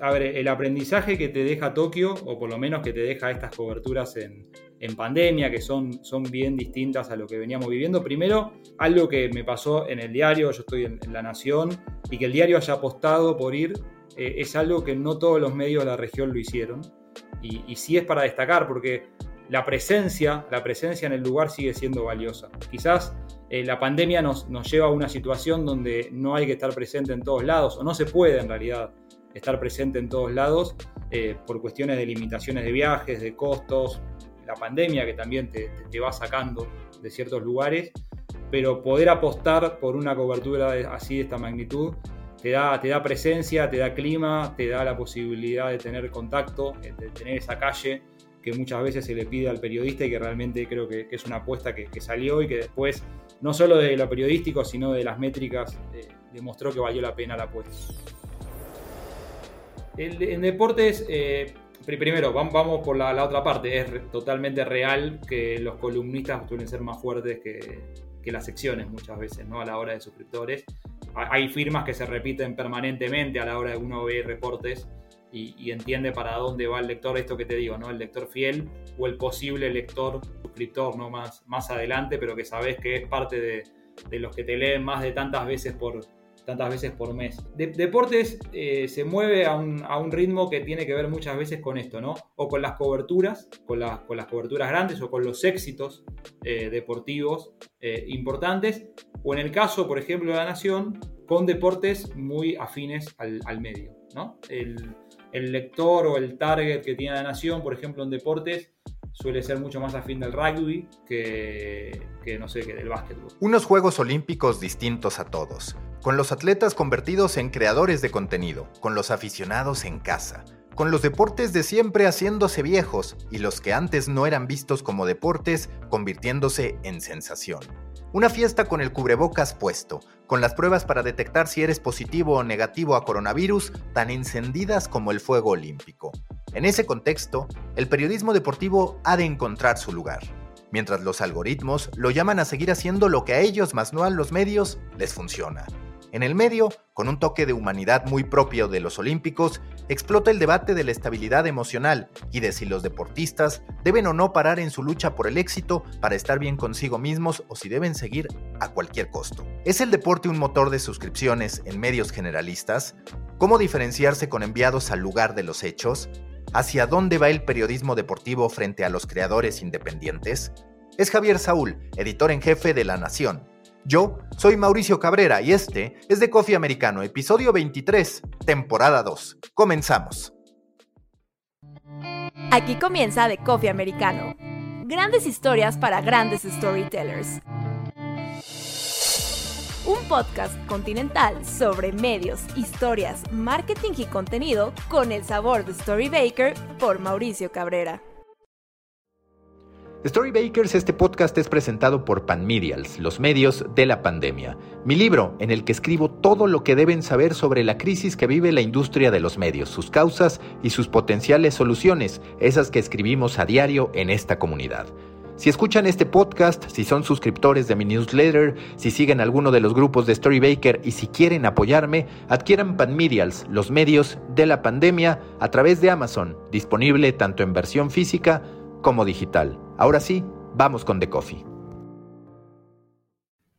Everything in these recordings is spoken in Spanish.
a ver, el aprendizaje que te deja Tokio, o por lo menos que te deja estas coberturas en, pandemia, que son, bien distintas a lo que veníamos viviendo. Primero, algo que me pasó en el diario, yo estoy en, La Nación, y que el diario haya apostado por ir, eh, es algo que no todos los medios de la región lo hicieron. Y, y sí es para destacar, porque la presencia, la presencia en el lugar sigue siendo valiosa. Quizás eh, la pandemia nos, nos, lleva a una situación donde no hay que estar presente en todos lados, o no se puede en realidad estar presente en todos lados eh, por cuestiones de limitaciones de viajes, de costos, la pandemia que también te, va sacando de ciertos lugares, pero poder apostar por una cobertura así de esta magnitud te da, te da presencia, te da clima, te da la posibilidad de tener contacto, de tener esa calle que muchas veces se le pide al periodista y que realmente creo que, es una apuesta que, salió y que después, no solo de lo periodístico, sino de las métricas, eh, demostró que valió la pena la apuesta. En deportes, eh, primero, vamos por la, otra parte, es totalmente real que los columnistas suelen ser más fuertes que, las secciones muchas veces, ¿no? A la hora de suscriptores. Hay firmas que se repiten permanentemente a la hora de uno ver reportes y, entiende para dónde va el lector, esto que te digo, ¿no? El lector fiel o el posible lector suscriptor, ¿no? Más, más adelante, pero que sabes que es parte de los que te leen más de tantas veces por, tantas veces por mes. deportes eh, se mueve a un, a un, ritmo que tiene que ver muchas veces con esto, ¿no? O con las coberturas, con, las, con las coberturas grandes o con los éxitos eh, deportivos eh, importantes, o en el caso, por ejemplo, de la Nación, con deportes muy afines al, al medio, ¿no? El, el lector o el target que tiene la nación, por ejemplo, en deportes, suele ser mucho más afín del rugby que, que, no sé, que del básquetbol. Unos Juegos Olímpicos distintos a todos, con los atletas convertidos en creadores de contenido, con los aficionados en casa, con los deportes de siempre haciéndose viejos y los que antes no eran vistos como deportes convirtiéndose en sensación. Una fiesta con el cubrebocas puesto, con las pruebas para detectar si eres positivo o negativo a coronavirus tan encendidas como el fuego olímpico. En ese contexto, el periodismo deportivo ha de encontrar su lugar, mientras los algoritmos lo llaman a seguir haciendo lo que a ellos más no a los medios les funciona. En el medio, con un toque de humanidad muy propio de los Olímpicos, explota el debate de la estabilidad emocional y de si los deportistas deben o no parar en su lucha por el éxito para estar bien consigo mismos o si deben seguir a cualquier costo. ¿Es el deporte un motor de suscripciones en medios generalistas? ¿Cómo diferenciarse con enviados al lugar de los hechos? ¿Hacia dónde va el periodismo deportivo frente a los creadores independientes? Es Javier Saúl, editor en jefe de La Nación yo soy Mauricio Cabrera y este es de Coffee Americano, episodio 23, temporada 2. Comenzamos. Aquí comienza de Coffee Americano. Grandes historias para grandes storytellers. Un podcast continental sobre medios, historias, marketing y contenido con el sabor de Storybaker por Mauricio Cabrera. Storybakers, este podcast es presentado por Panmedials, los medios de la pandemia. Mi libro, en el que escribo todo lo que deben saber sobre la crisis que vive la industria de los medios, sus causas y sus potenciales soluciones, esas que escribimos a diario en esta comunidad. Si escuchan este podcast, si son suscriptores de mi newsletter, si siguen alguno de los grupos de Storybaker y si quieren apoyarme, adquieran Panmedials, los medios de la pandemia, a través de Amazon, disponible tanto en versión física como digital. Ahora sí, vamos con The Coffee.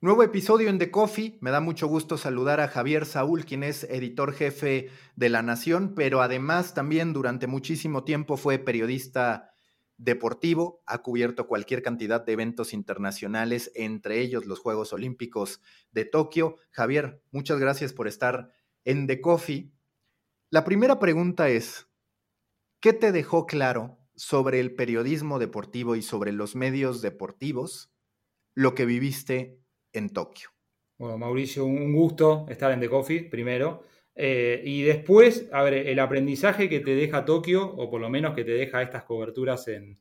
Nuevo episodio en The Coffee. Me da mucho gusto saludar a Javier Saúl, quien es editor jefe de La Nación, pero además también durante muchísimo tiempo fue periodista deportivo, ha cubierto cualquier cantidad de eventos internacionales, entre ellos los Juegos Olímpicos de Tokio. Javier, muchas gracias por estar en The Coffee. La primera pregunta es, ¿qué te dejó claro sobre el periodismo deportivo y sobre los medios deportivos lo que viviste en Tokio. Bueno, Mauricio, un gusto estar en The Coffee, primero. Eh, y después, a ver, el aprendizaje que te deja Tokio, o por lo menos que te deja estas coberturas en,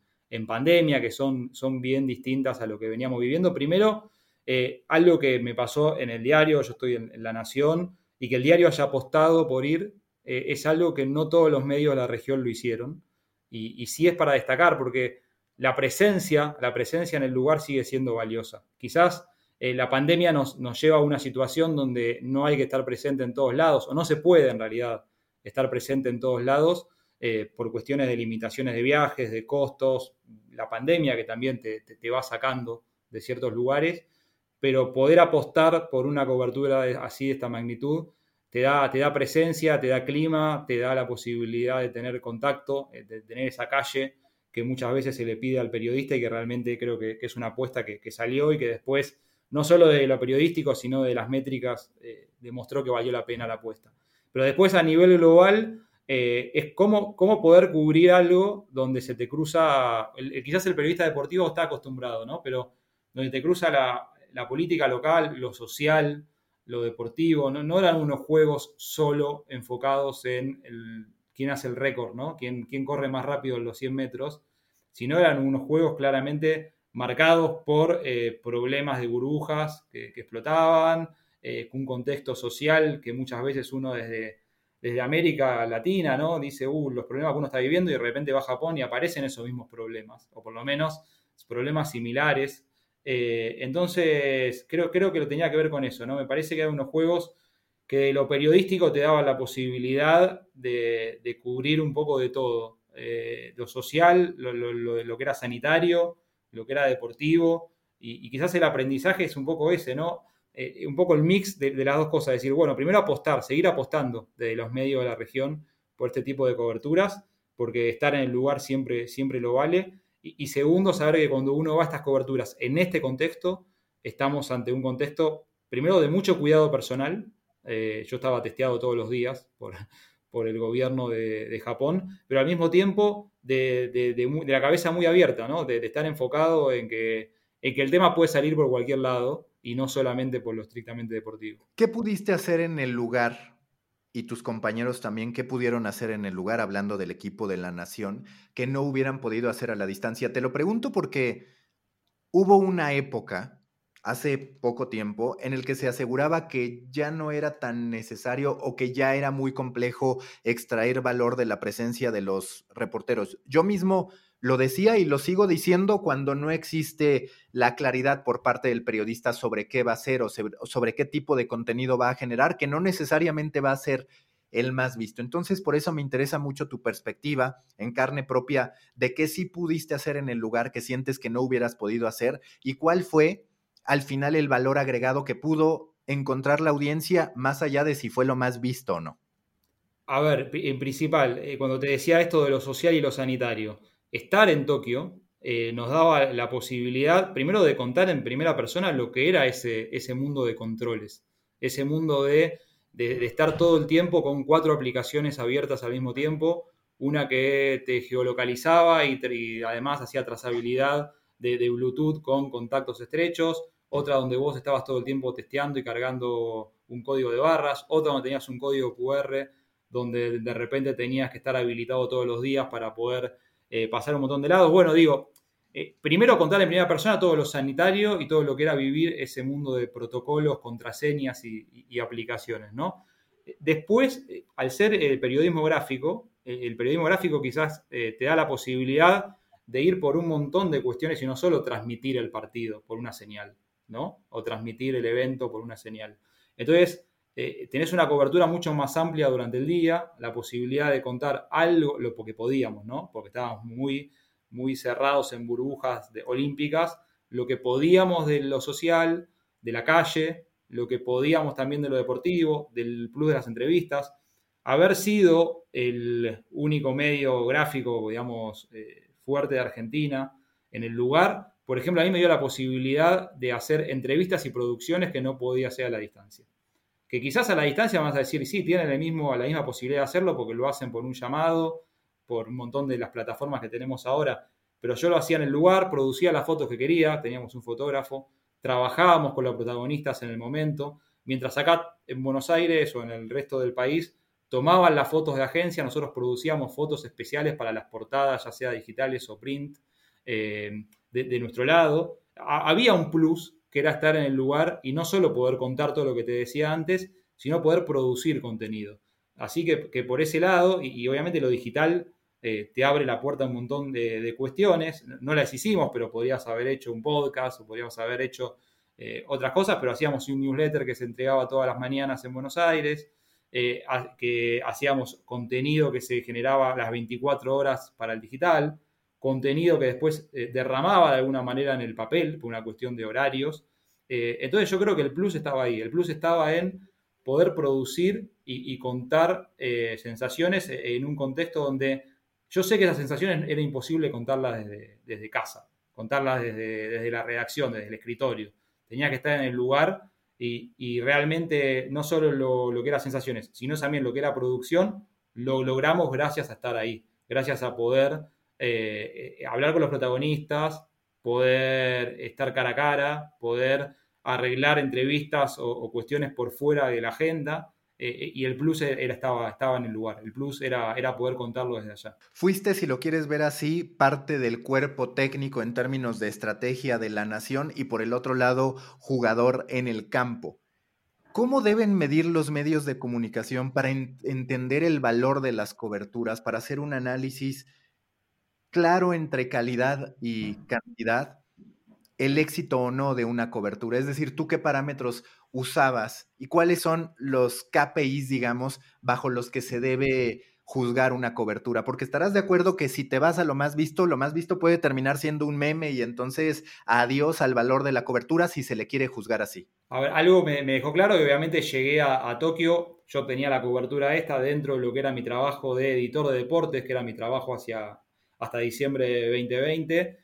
pandemia, que son, son, bien distintas a lo que veníamos viviendo. Primero, eh, algo que me pasó en el diario, yo estoy en, La Nación, y que el diario haya apostado por ir, eh, es algo que no todos los medios de la región lo hicieron y, sí es para destacar porque la presencia, la presencia en el lugar sigue siendo valiosa. Quizás eh, la pandemia nos, lleva a una situación donde no hay que estar presente en todos lados, o no se puede en realidad estar presente en todos lados eh, por cuestiones de limitaciones de viajes, de costos, la pandemia que también te, va sacando de ciertos lugares, pero poder apostar por una cobertura así de esta magnitud te da, te da presencia, te da clima, te da la posibilidad de tener contacto, eh, de tener esa calle que muchas veces se le pide al periodista y que realmente creo que, es una apuesta que, salió y que después, no solo de lo periodístico, sino de las métricas, eh, demostró que valió la pena la apuesta. Pero después a nivel global eh, es cómo, cómo, poder cubrir algo donde se te cruza, quizás el periodista deportivo está acostumbrado, ¿no? Pero donde te cruza la, política local, lo social, lo deportivo, ¿no? eran unos juegos solo enfocados en quién hace el récord, ¿no? ¿Quién, quién corre más rápido en los 100 metros, sino eran unos juegos claramente marcados por eh, problemas de burbujas que, explotaban, eh, un contexto social que muchas veces uno desde, desde América Latina, ¿no? Dice, uh, los problemas que uno está viviendo y de repente va a Japón y aparecen esos mismos problemas, o por lo menos problemas similares. Eh, entonces, creo, creo que lo tenía que ver con eso, ¿no? Me parece que hay unos juegos que de lo periodístico te daba la posibilidad de, cubrir un poco de todo. Eh, lo social, lo, lo, que era sanitario, lo que era deportivo, y, quizás el aprendizaje es un poco ese, ¿no? Eh, un poco el mix de, las dos cosas, decir, bueno, primero apostar, seguir apostando desde los medios de la región por este tipo de coberturas, porque estar en el lugar siempre, siempre lo vale, y, segundo, saber que cuando uno va a estas coberturas en este contexto, estamos ante un contexto, primero, de mucho cuidado personal, eh, yo estaba testeado todos los días por, por el gobierno de, Japón, pero al mismo tiempo de, la cabeza muy abierta, ¿no? de, estar enfocado en que, en que el tema puede salir por cualquier lado y no solamente por lo estrictamente deportivo. ¿Qué pudiste hacer en el lugar y tus compañeros también, qué pudieron hacer en el lugar, hablando del equipo de la nación, que no hubieran podido hacer a la distancia? Te lo pregunto porque hubo una época hace poco tiempo en el que se aseguraba que ya no era tan necesario o que ya era muy complejo extraer valor de la presencia de los reporteros. Yo mismo lo decía y lo sigo diciendo cuando no existe la claridad por parte del periodista sobre qué va a hacer o sobre qué tipo de contenido va a generar, que no necesariamente va a ser el más visto. Entonces, por eso me interesa mucho tu perspectiva en carne propia de qué sí pudiste hacer en el lugar que sientes que no hubieras podido hacer y cuál fue al final el valor agregado que pudo encontrar la audiencia más allá de si fue lo más visto o no? A ver, en principal, eh, cuando te decía esto de lo social y lo sanitario, estar en Tokio eh, nos daba la posibilidad, primero, de contar en primera persona lo que era ese, ese mundo de controles, ese mundo de, estar todo el tiempo con cuatro aplicaciones abiertas al mismo tiempo, una que te geolocalizaba y además hacía trazabilidad de, Bluetooth con contactos estrechos, otra donde vos estabas todo el tiempo testeando y cargando un código de barras, otra donde tenías un código QR donde de repente tenías que estar habilitado todos los días para poder eh, pasar un montón de lados. Bueno, digo, eh, primero contar en primera persona todo lo sanitario y todo lo que era vivir ese mundo de protocolos, contraseñas y, aplicaciones, ¿no? Después, eh, al ser el periodismo gráfico, el periodismo gráfico quizás te da la posibilidad de ir por un montón de cuestiones y no solo transmitir el partido por una señal, ¿no? O transmitir el evento por una señal. Entonces, eh, tenés una cobertura mucho más amplia durante el día, la posibilidad de contar algo, lo porque podíamos, ¿no? Porque estábamos muy, muy cerrados en burbujas de, olímpicas, lo que podíamos de lo social, de la calle, lo que podíamos también de lo deportivo, del plus de las entrevistas. Haber sido el único medio gráfico, digamos, eh, fuerte de Argentina en el lugar. Por ejemplo, a mí me dio la posibilidad de hacer entrevistas y producciones que no podía hacer a la distancia. Que quizás a la distancia vamos a decir, sí, tienen el mismo, la misma posibilidad de hacerlo porque lo hacen por un llamado, por un montón de las plataformas que tenemos ahora, pero yo lo hacía en el lugar, producía las fotos que quería, teníamos un fotógrafo, trabajábamos con los protagonistas en el momento, mientras acá en Buenos Aires o en el resto del país tomaban las fotos de agencia, nosotros producíamos fotos especiales para las portadas, ya sea digitales o print, eh, de, nuestro lado. había un plus que era estar en el lugar y no solo poder contar todo lo que te decía antes, sino poder producir contenido. Así que, por ese lado, y, obviamente lo digital eh, te abre la puerta a un montón de, cuestiones. No las hicimos, pero podrías haber hecho un podcast o podríamos haber hecho eh, otras cosas, pero hacíamos un newsletter que se entregaba todas las mañanas en Buenos Aires. eh, que hacíamos contenido que se generaba las 24 horas para el digital, contenido que después eh, derramaba de alguna manera en el papel, por una cuestión de horarios. Eh, entonces yo creo que el plus estaba ahí, el plus estaba en poder producir y, contar sensaciones en un contexto donde yo sé que esas sensaciones era imposible contarlas desde, casa, contarlas desde, desde la redacción, desde el escritorio. Tenía que estar en el lugar y, realmente no solo lo, que era sensaciones, sino también lo que era producción, lo logramos gracias a estar ahí, gracias a poder eh, eh, hablar con los protagonistas, poder estar cara a cara, poder arreglar entrevistas o cuestiones por fuera de la agenda eh, y el plus era, estaba, estaba en el lugar. El plus era, era poder contarlo desde allá. Fuiste, si lo quieres ver así, parte del cuerpo técnico en términos de estrategia de la nación y por el otro lado, jugador en el campo. ¿Cómo deben medir los medios de comunicación para entender el valor de las coberturas, para hacer un análisis claro entre calidad y cantidad? el éxito o no de una cobertura. Es decir, tú qué parámetros usabas y cuáles son los KPIs, digamos, bajo los que se debe juzgar una cobertura, porque estarás de acuerdo que si te vas a lo más visto, lo más visto puede terminar siendo un meme y entonces adiós al valor de la cobertura si se le quiere juzgar así. A ver, algo me, dejó claro que obviamente llegué a, Tokio, yo tenía la cobertura esta dentro de lo que era mi trabajo de editor de deportes, que era mi trabajo hacia, hasta diciembre de 2020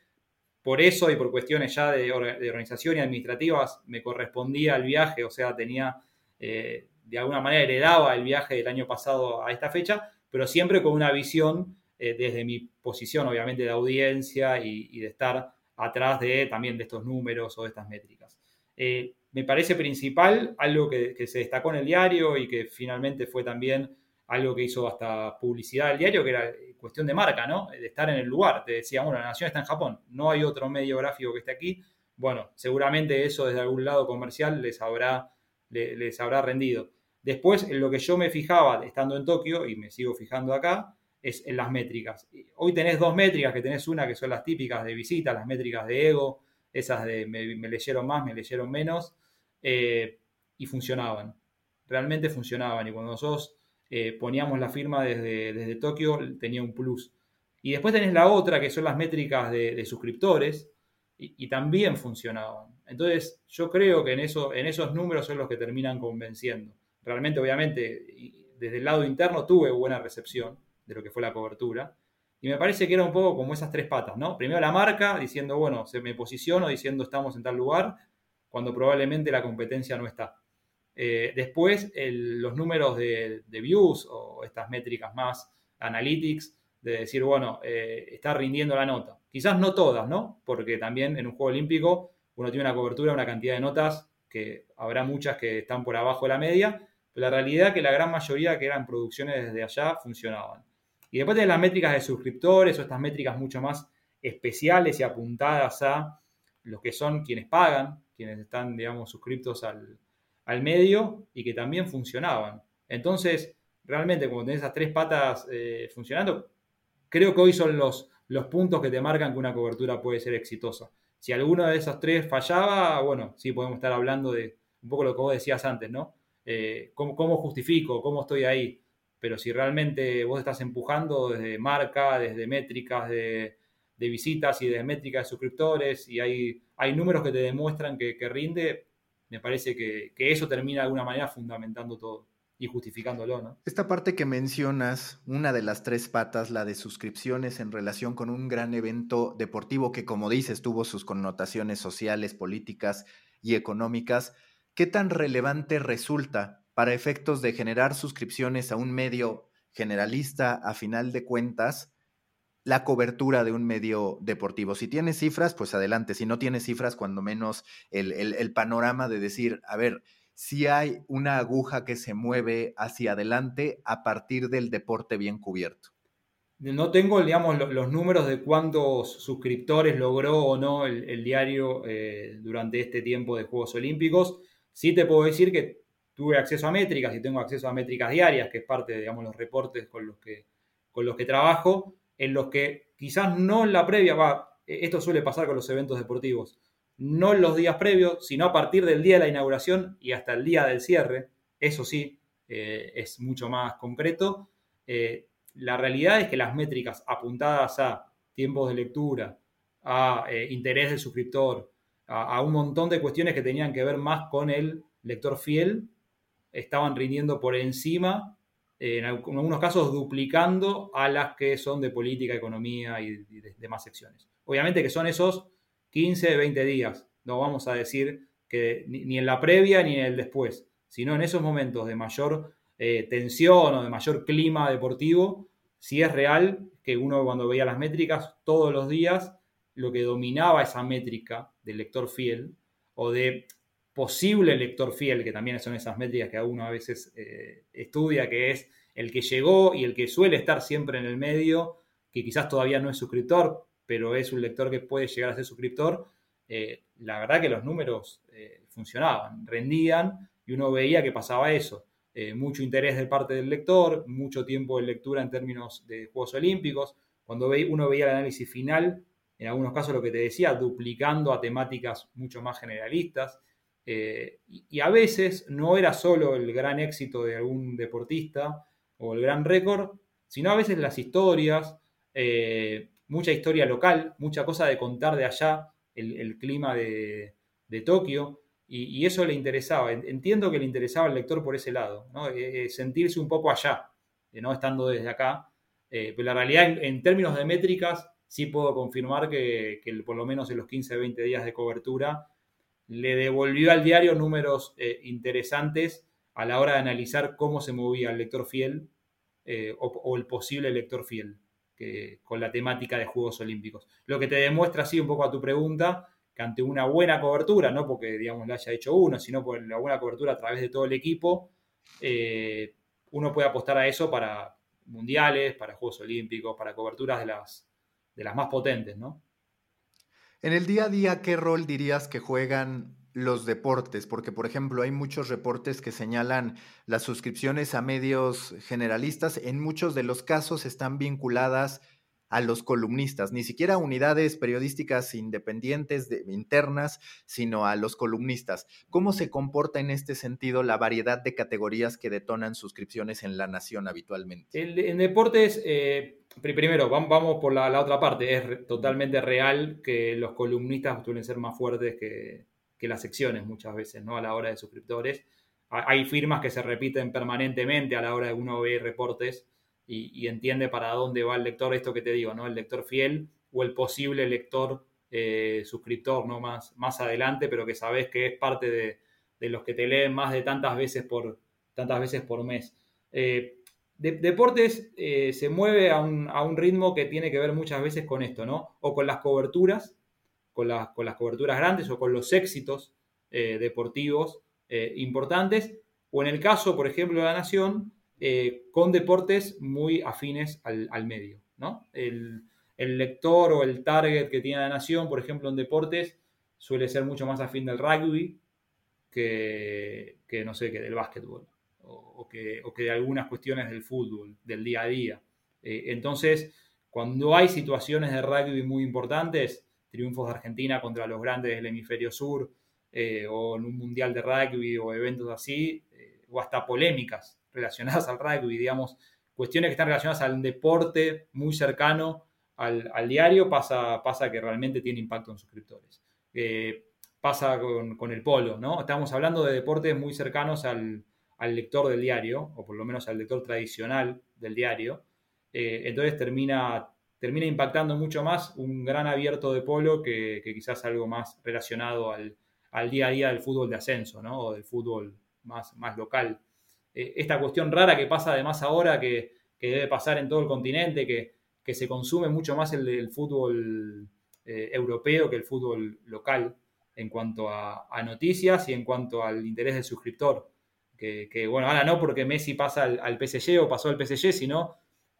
por eso y por cuestiones ya de, organización y administrativas me correspondía el viaje, o sea, tenía, eh, de alguna manera heredaba el viaje del año pasado a esta fecha, pero siempre con una visión eh, desde mi posición, obviamente, de audiencia y, de estar atrás de también de estos números o de estas métricas. Eh, me parece principal algo que, que, se destacó en el diario y que finalmente fue también algo que hizo hasta publicidad del diario, que era cuestión de marca, ¿no? De estar en el lugar. Te decía, bueno, la nación está en Japón, no hay otro medio gráfico que esté aquí. Bueno, seguramente eso desde algún lado comercial les habrá, les, habrá rendido. Después, en lo que yo me fijaba estando en Tokio, y me sigo fijando acá, es en las métricas. Hoy tenés dos métricas, que tenés una que son las típicas de visita, las métricas de ego, esas de me, leyeron más, me leyeron menos, eh, y funcionaban. Realmente funcionaban. Y cuando nosotros eh, poníamos la firma desde, desde Tokio, tenía un plus. Y después tenés la otra, que son las métricas de, suscriptores, y, también funcionaban. Entonces, yo creo que en, eso, en esos números son los que terminan convenciendo. Realmente, obviamente, desde el lado interno tuve buena recepción de lo que fue la cobertura. Y me parece que era un poco como esas tres patas, ¿no? Primero la marca, diciendo, bueno, se me posiciono, diciendo estamos en tal lugar, cuando probablemente la competencia no está. Eh, después, los números de, views o estas métricas más analytics, de decir, bueno, eh, está rindiendo la nota. Quizás no todas, ¿no? Porque también en un juego olímpico uno tiene una cobertura, una cantidad de notas que habrá muchas que están por abajo de la media, pero la realidad es que la gran mayoría que eran producciones desde allá funcionaban. Y después de las métricas de suscriptores o estas métricas mucho más especiales y apuntadas a los que son quienes pagan, quienes están, digamos, suscriptos al, al medio y que también funcionaban. Entonces, realmente, como tenés esas tres patas eh, funcionando, creo que hoy son los, los puntos que te marcan que una cobertura puede ser exitosa. Si alguno de esos tres fallaba, bueno, sí podemos estar hablando de un poco lo que vos decías antes, ¿no? Eh, ¿cómo, justifico? ¿Cómo estoy ahí? Pero si realmente vos estás empujando desde marca, desde métricas de, visitas y de métricas de suscriptores y hay, hay números que te demuestran que rinde, me parece que, eso termina de alguna manera fundamentando todo y justificándolo, ¿no? Esta parte que mencionas, una de las tres patas, la de suscripciones en relación con un gran evento deportivo que, como dices, tuvo sus connotaciones sociales, políticas y económicas, ¿qué tan relevante resulta para efectos de generar suscripciones a un medio generalista a final de cuentas la cobertura de un medio deportivo. Si tiene cifras, pues adelante. Si no tiene cifras, cuando menos el, panorama de decir, a ver, si hay una aguja que se mueve hacia adelante a partir del deporte bien cubierto. No tengo, digamos, los números de cuántos suscriptores logró o no el, diario eh, durante este tiempo de Juegos Olímpicos. Sí te puedo decir que tuve acceso a métricas y tengo acceso a métricas diarias, que es parte de, digamos, los reportes con los que, con los que trabajo en los que quizás no en la previa, va, e, esto suele pasar con los eventos deportivos, no en los días previos, sino a partir del día de la inauguración y hasta el día del cierre, eso sí, es mucho más concreto. la realidad es que las métricas apuntadas a tiempos de lectura, a interés del suscriptor, a, un montón de cuestiones que tenían que ver más con el lector fiel, estaban rindiendo por encima, en algunos casos duplicando a las que son de política, economía y, de, demás secciones. Obviamente que son esos 15, 20 días, no vamos a decir que ni, en la previa ni en el después, sino en esos momentos de mayor eh, tensión o de mayor clima deportivo, si es real que uno cuando veía las métricas todos los días lo que dominaba esa métrica del lector fiel o de posible lector fiel, que también son esas métricas que uno a veces eh, estudia, que es el que llegó y el que suele estar siempre en el medio, que quizás todavía no es suscriptor, pero es un lector que puede llegar a ser suscriptor, eh, la verdad que los números eh, funcionaban, rendían y uno veía que pasaba eso. mucho interés de parte del lector, mucho tiempo de lectura en términos de Juegos Olímpicos. Cuando uno veía el análisis final, en algunos casos lo que te decía, duplicando a temáticas mucho más generalistas. Eh, y, a veces no era solo el gran éxito de algún deportista o el gran récord, sino a veces las historias, eh, mucha historia local, mucha cosa de contar de allá, el, clima de, Tokio, y, eso le interesaba. Entiendo que le interesaba al lector por ese lado, eh, sentirse un poco allá, no estando desde acá. pero la realidad, en términos de métricas, sí puedo confirmar que, por lo menos en los 15, 20 días de cobertura, le devolvió al diario números eh, interesantes a la hora de analizar cómo se movía el lector fiel eh, o, el posible lector fiel con la temática de Juegos Olímpicos. Lo que te demuestra así un poco a tu pregunta, que ante una buena cobertura, no porque digamos le haya hecho uno, sino por la buena cobertura a través de todo el equipo, eh, uno puede apostar a eso para mundiales, para Juegos Olímpicos, para coberturas de las, de las más potentes, ¿no? En el día a día, ¿qué rol dirías que juegan los deportes? Porque, por ejemplo, hay muchos reportes que señalan las suscripciones a medios generalistas. En muchos de los casos están vinculadas a los columnistas, ni siquiera unidades periodísticas independientes internas, sino a los columnistas. ¿Cómo se comporta en este sentido la variedad de categorías que detonan suscripciones en la nación habitualmente? en deportes, eh, primero, vamos por la, otra parte. Es totalmente real que los columnistas suelen ser más fuertes que, las secciones muchas veces, ¿no? A la hora de suscriptores. Hay firmas que se repiten permanentemente a la hora de uno ver reportes y, entiende para dónde va el lector, esto que te digo, ¿no? El lector fiel o el posible lector eh, suscriptor, ¿no? Más, más adelante, pero que sabes que es parte de, los que te leen más de tantas veces por, tantas veces por mes. Eh, deportes eh, se mueve a un, ritmo que tiene que ver muchas veces con esto, ¿no? O con las coberturas, con, con las coberturas grandes o con los éxitos deportivos importantes, o en el caso, por ejemplo, de la Nación, eh, con deportes muy afines al, medio. ¿no? El, lector o el target que tiene la nación, por ejemplo, en deportes, suele ser mucho más afín del rugby que, no sé, que del básquetbol o, que, de algunas cuestiones del fútbol, del día a día. Eh, entonces, cuando hay situaciones de rugby muy importantes, triunfos de Argentina contra los grandes del hemisferio sur, eh, o en un mundial de rugby o eventos así, o hasta polémicas relacionadas al rugby, digamos, cuestiones que están relacionadas al deporte muy cercano al, diario, pasa, pasa que realmente tiene impacto en suscriptores. Eh, pasa con, el polo, ¿no? Estamos hablando de deportes muy cercanos al, lector del diario, o por lo menos al lector tradicional del diario. Eh, entonces termina, termina impactando mucho más un gran abierto de polo que, quizás algo más relacionado al, día a día del fútbol de ascenso, ¿no? O del fútbol más, más local. Eh, esta cuestión rara que pasa además ahora, que, debe pasar en todo el continente, que, se consume mucho más el, fútbol eh, europeo que el fútbol local en cuanto a, noticias y en cuanto al interés del suscriptor. Que, bueno, ahora no porque Messi pasa al, PSG o pasó al PSG, sino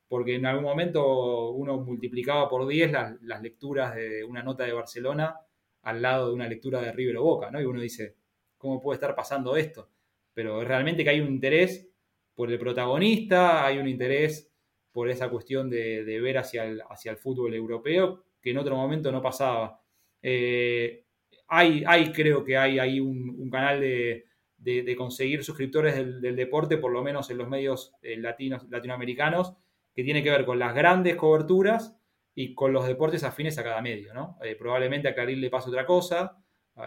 porque en algún momento uno multiplicaba por 10 las, lecturas de una nota de Barcelona al lado de una lectura de River o Boca, ¿no? Y uno dice, ¿cómo puede estar pasando esto? pero realmente que hay un interés por el protagonista, hay un interés por esa cuestión de, ver hacia el, hacia el, fútbol europeo que en otro momento no pasaba. Eh, hay, hay, creo que hay ahí un, canal de, de, conseguir suscriptores del, deporte, por lo menos en los medios eh, latinos, latinoamericanos, que tiene que ver con las grandes coberturas y con los deportes afines a cada medio, ¿no? Eh, probablemente a Caril le pase otra cosa,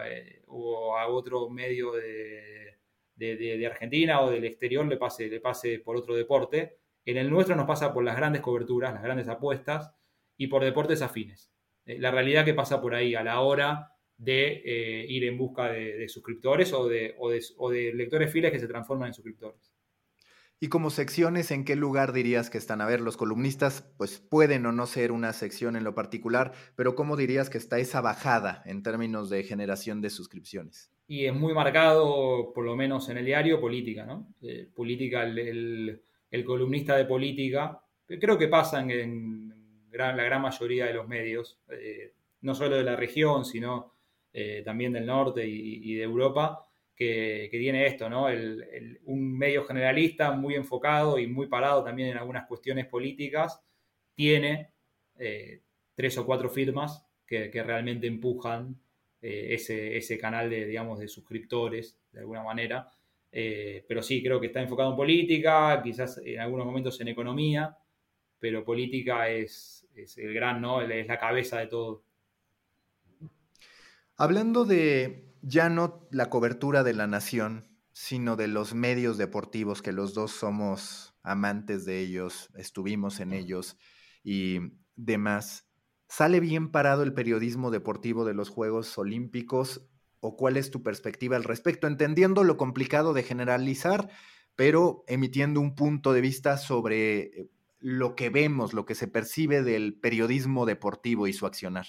eh, o a otro medio de, de, Argentina o del exterior le pase, le pase por otro deporte. En el nuestro nos pasa por las grandes coberturas, las grandes apuestas y por deportes afines. la realidad que pasa por ahí a la hora de eh, ir en busca de, suscriptores o de, o de, lectores fieles que se transforman en suscriptores. Y como secciones, ¿en qué lugar dirías que están? A ver, los columnistas pues pueden o no ser una sección en lo particular, pero ¿cómo dirías que está esa bajada en términos de generación de suscripciones? Y es muy marcado, por lo menos en el diario, política, ¿no? Eh, política, el, columnista de política, creo que pasa en, la gran mayoría de los medios, eh, no solo de la región, sino eh, también del norte y, de Europa, que, tiene esto, ¿no? un medio generalista muy enfocado y muy parado también en algunas cuestiones políticas, tiene eh, tres o cuatro firmas que, realmente empujan eh, ese, ese, canal de, digamos, de suscriptores, de alguna manera. pero sí, creo que está enfocado en política, quizás en algunos momentos en economía, pero política es, es el gran, ¿no? Es la cabeza de todo. Hablando de ya no la cobertura de la nación, sino de los medios deportivos, que los dos somos amantes de ellos, estuvimos en ellos y demás, ¿sale bien parado el periodismo deportivo de los Juegos Olímpicos o cuál es tu perspectiva al respecto? Entendiendo lo complicado de generalizar, pero emitiendo un punto de vista sobre eh, lo que vemos, lo que se percibe del periodismo deportivo y su accionar.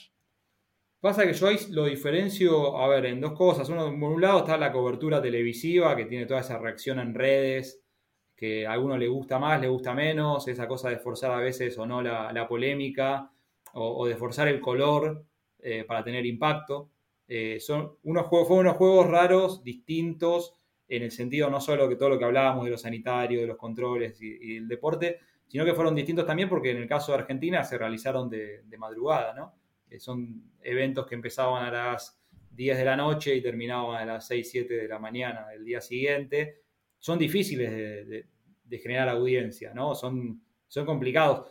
Pasa que yo ahí lo diferencio, a ver, en dos cosas. Uno, por un lado está la cobertura televisiva, que tiene toda esa reacción en redes, que a alguno le gusta más, le gusta menos, esa cosa de forzar a veces o no la, polémica, o, de forzar el color eh, para tener impacto. Eh, son unos juegos, fueron unos juegos raros, distintos, en el sentido no solo que todo lo que hablábamos de lo sanitario, de los controles y, el deporte, sino que fueron distintos también porque en el caso de Argentina se realizaron de, de madrugada, ¿no? Son eventos que empezaban a las 10 de la noche y terminaban a las 6, 7 de la mañana del día siguiente, son difíciles de, generar audiencia, ¿no? Son, son complicados.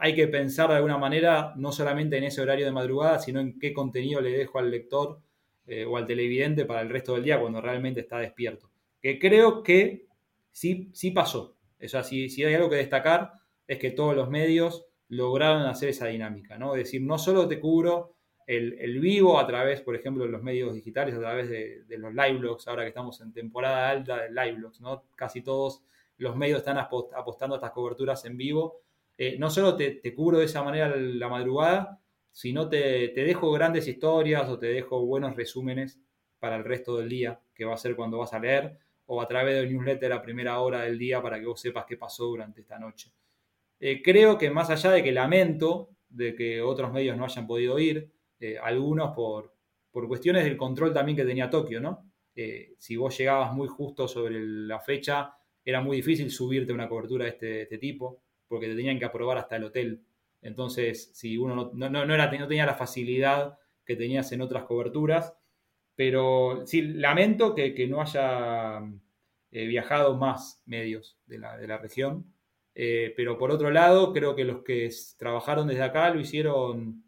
Hay que pensar de alguna manera no solamente en ese horario de madrugada, sino en qué contenido le dejo al lector eh, o al televidente para el resto del día cuando realmente está despierto. Que creo que sí, sí pasó. O sea, si, si hay algo que destacar es que todos los medios lograron hacer esa dinámica, ¿no? Es decir, no solo te cubro el, vivo a través, por ejemplo, de los medios digitales, a través de, los live blogs, ahora que estamos en temporada alta de live blogs, ¿no? Casi todos los medios están apostando a estas coberturas en vivo. Eh, no solo te, cubro de esa manera la madrugada, sino te, te, dejo grandes historias o te dejo buenos resúmenes para el resto del día, que va a ser cuando vas a leer, o a través del newsletter a primera hora del día para que vos sepas qué pasó durante esta noche. Eh, creo que más allá de que lamento de que otros medios no hayan podido ir, eh, algunos por, cuestiones del control también que tenía Tokio, ¿no? Eh, si vos llegabas muy justo sobre la fecha, era muy difícil subirte una cobertura de este, este, tipo, porque te tenían que aprobar hasta el hotel. Entonces, si uno no, no, era, no tenía la facilidad que tenías en otras coberturas, pero sí, lamento que, no haya viajado más medios de la, de la región. Eh, pero por otro lado, creo que los que trabajaron desde acá lo hicieron,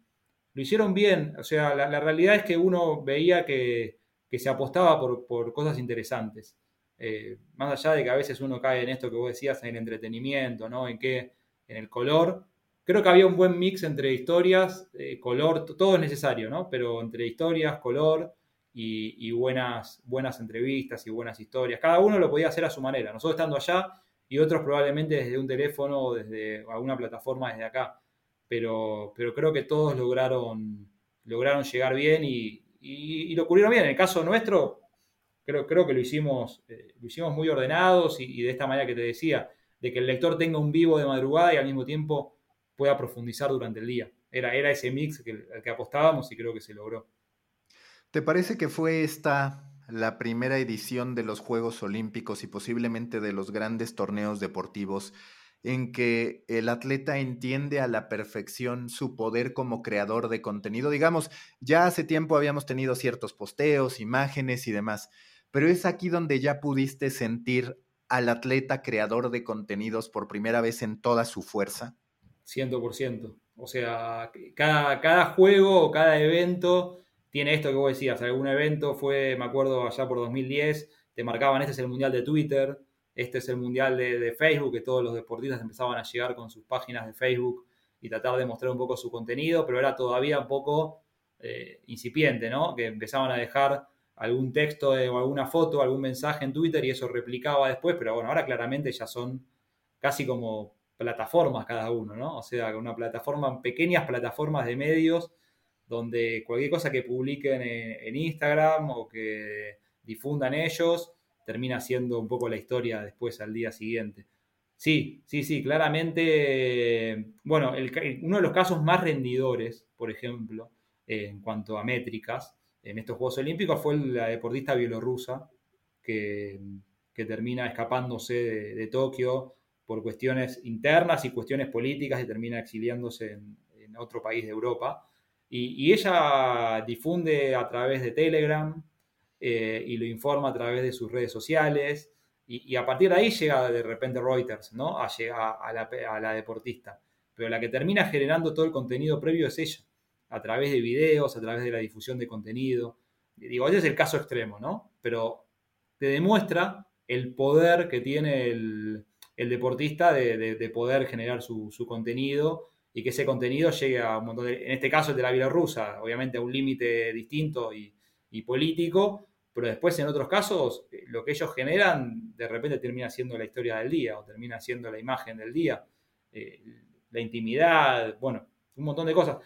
lo hicieron bien. O sea, la, realidad es que uno veía que, se apostaba por, cosas interesantes. Eh, más allá de que a veces uno cae en esto que vos decías, en el entretenimiento, ¿no? En qué, en el color. Creo que había un buen mix entre historias, eh, color, todo es necesario, ¿no? Pero entre historias, color y, y, buenas, buenas entrevistas y buenas historias. Cada uno lo podía hacer a su manera. Nosotros estando allá y otros probablemente desde un teléfono o desde alguna plataforma desde acá. Pero, pero creo que todos lograron, lograron llegar bien y, lo cubrieron bien. En el caso nuestro, creo, creo que lo hicimos, eh, lo hicimos muy ordenados y, de esta manera que te decía, de que el lector tenga un vivo de madrugada y al mismo tiempo pueda profundizar durante el día. Era, era ese mix que, al que apostábamos y creo que se logró. ¿Te parece que fue esta la primera edición de los Juegos Olímpicos y posiblemente de los grandes torneos deportivos en que el atleta entiende a la perfección su poder como creador de contenido. Digamos, ya hace tiempo habíamos tenido ciertos posteos, imágenes y demás, pero es aquí donde ya pudiste sentir al atleta creador de contenidos por primera vez en toda su fuerza. 100%. O sea, cada, cada juego o cada evento tiene esto que vos decías. Algún evento fue, me acuerdo, allá por 2010, te marcaban, este es el Mundial de Twitter, este es el Mundial de, Facebook, que todos los deportistas empezaban a llegar con sus páginas de Facebook y tratar de mostrar un poco su contenido, pero era todavía un poco eh, incipiente, ¿no? Que empezaban a dejar algún texto o alguna foto, algún mensaje en Twitter y eso replicaba después, pero bueno, ahora claramente ya son casi como plataformas cada uno, ¿no? O sea, una plataforma, pequeñas plataformas de medios donde cualquier cosa que publiquen en, Instagram o que difundan ellos termina siendo un poco la historia después al día siguiente. Sí, sí, sí, claramente, bueno, uno de los casos más rendidores, por ejemplo, en cuanto a métricas, en estos Juegos Olímpicos fue la deportista bielorrusa que, termina escapándose de, Tokio por cuestiones internas y cuestiones políticas y termina exiliándose en, otro país de Europa. Y, ella difunde a través de Telegram eh, y lo informa a través de sus redes sociales. Y, a partir de ahí llega de repente Reuters, ¿no? A, a, la, a la deportista. Pero la que termina generando todo el contenido previo es ella a través de videos, a través de la difusión de contenido. Digo, ese es el caso extremo, ¿no? Pero te demuestra el poder que tiene el, deportista de, poder generar su, contenido y que ese contenido llegue a un montón de, en este caso el de la Bielorrusa, obviamente a un límite distinto y, político, pero después en otros casos eh, lo que ellos generan de repente termina siendo la historia del día o termina siendo la imagen del día, eh, la intimidad, bueno, un montón de cosas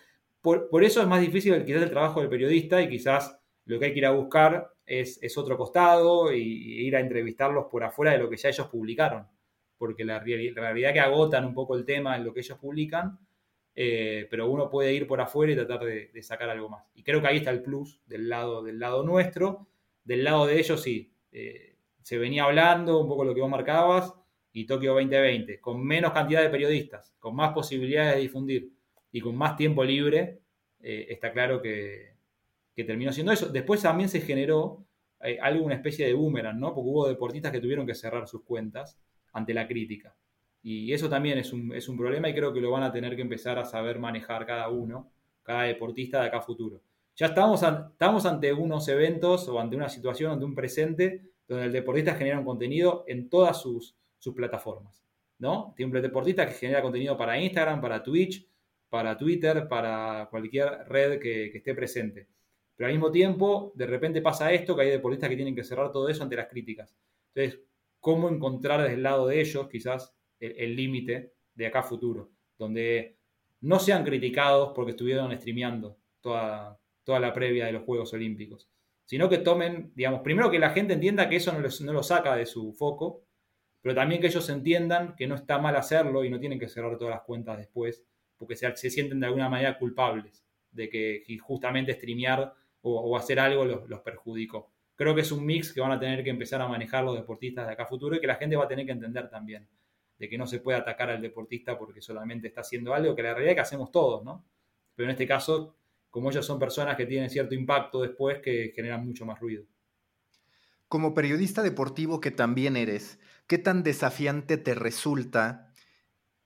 por, eso es más difícil quizás el trabajo del periodista y quizás lo que hay que ir a buscar es, otro costado y, ir a entrevistarlos por afuera de lo que ya ellos publicaron. Porque la, realidad que agotan un poco el tema en lo que ellos publican, eh, pero uno puede ir por afuera y tratar de, sacar algo más. Y creo que ahí está el plus del lado, del lado nuestro. Del lado de ellos sí, eh, se venía hablando un poco lo que vos marcabas y Tokio 2020, con menos cantidad de periodistas, con más posibilidades de difundir y con más tiempo libre, eh, está claro que, terminó siendo eso. Después también se generó eh, algo, una especie de boomerang, ¿no? Porque hubo deportistas que tuvieron que cerrar sus cuentas ante la crítica. Y eso también es un, es un problema y creo que lo van a tener que empezar a saber manejar cada uno, cada deportista de acá a futuro. Ya estamos, estamos ante unos eventos o ante una situación, ante un presente, donde el deportista genera un contenido en todas sus, sus plataformas. ¿no? Tiene un deportista que genera contenido para Instagram, para Twitch, para Twitter, para cualquier red que, esté presente. Pero al mismo tiempo, de repente pasa esto, que hay deportistas que tienen que cerrar todo eso ante las críticas. Entonces, ¿cómo encontrar desde el lado de ellos quizás el límite de acá futuro? Donde no sean criticados porque estuvieron streameando toda, toda la previa de los Juegos Olímpicos, sino que tomen, digamos, primero que la gente entienda que eso no, lo saca de su foco, pero también que ellos entiendan que no está mal hacerlo y no tienen que cerrar todas las cuentas después porque se, sienten de alguna manera culpables de que justamente streamear o, hacer algo los, perjudicó. Creo que es un mix que van a tener que empezar a manejar los deportistas de acá futuro y que la gente va a tener que entender también, de que no se puede atacar al deportista porque solamente está haciendo algo, que la realidad es que hacemos todos, ¿no? Pero en este caso, como ellos son personas que tienen cierto impacto después, que generan mucho más ruido. Como periodista deportivo que también eres, ¿qué tan desafiante te resulta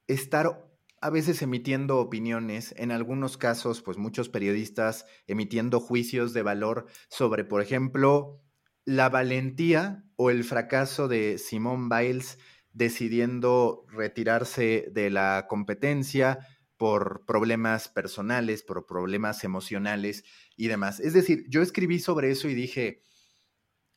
estar a veces emitiendo opiniones, en algunos casos, pues muchos periodistas emitiendo juicios de valor sobre, por ejemplo, la valentía o el fracaso de Simone Biles decidiendo retirarse de la competencia por problemas personales, por problemas emocionales y demás. Es decir, yo escribí sobre eso y dije,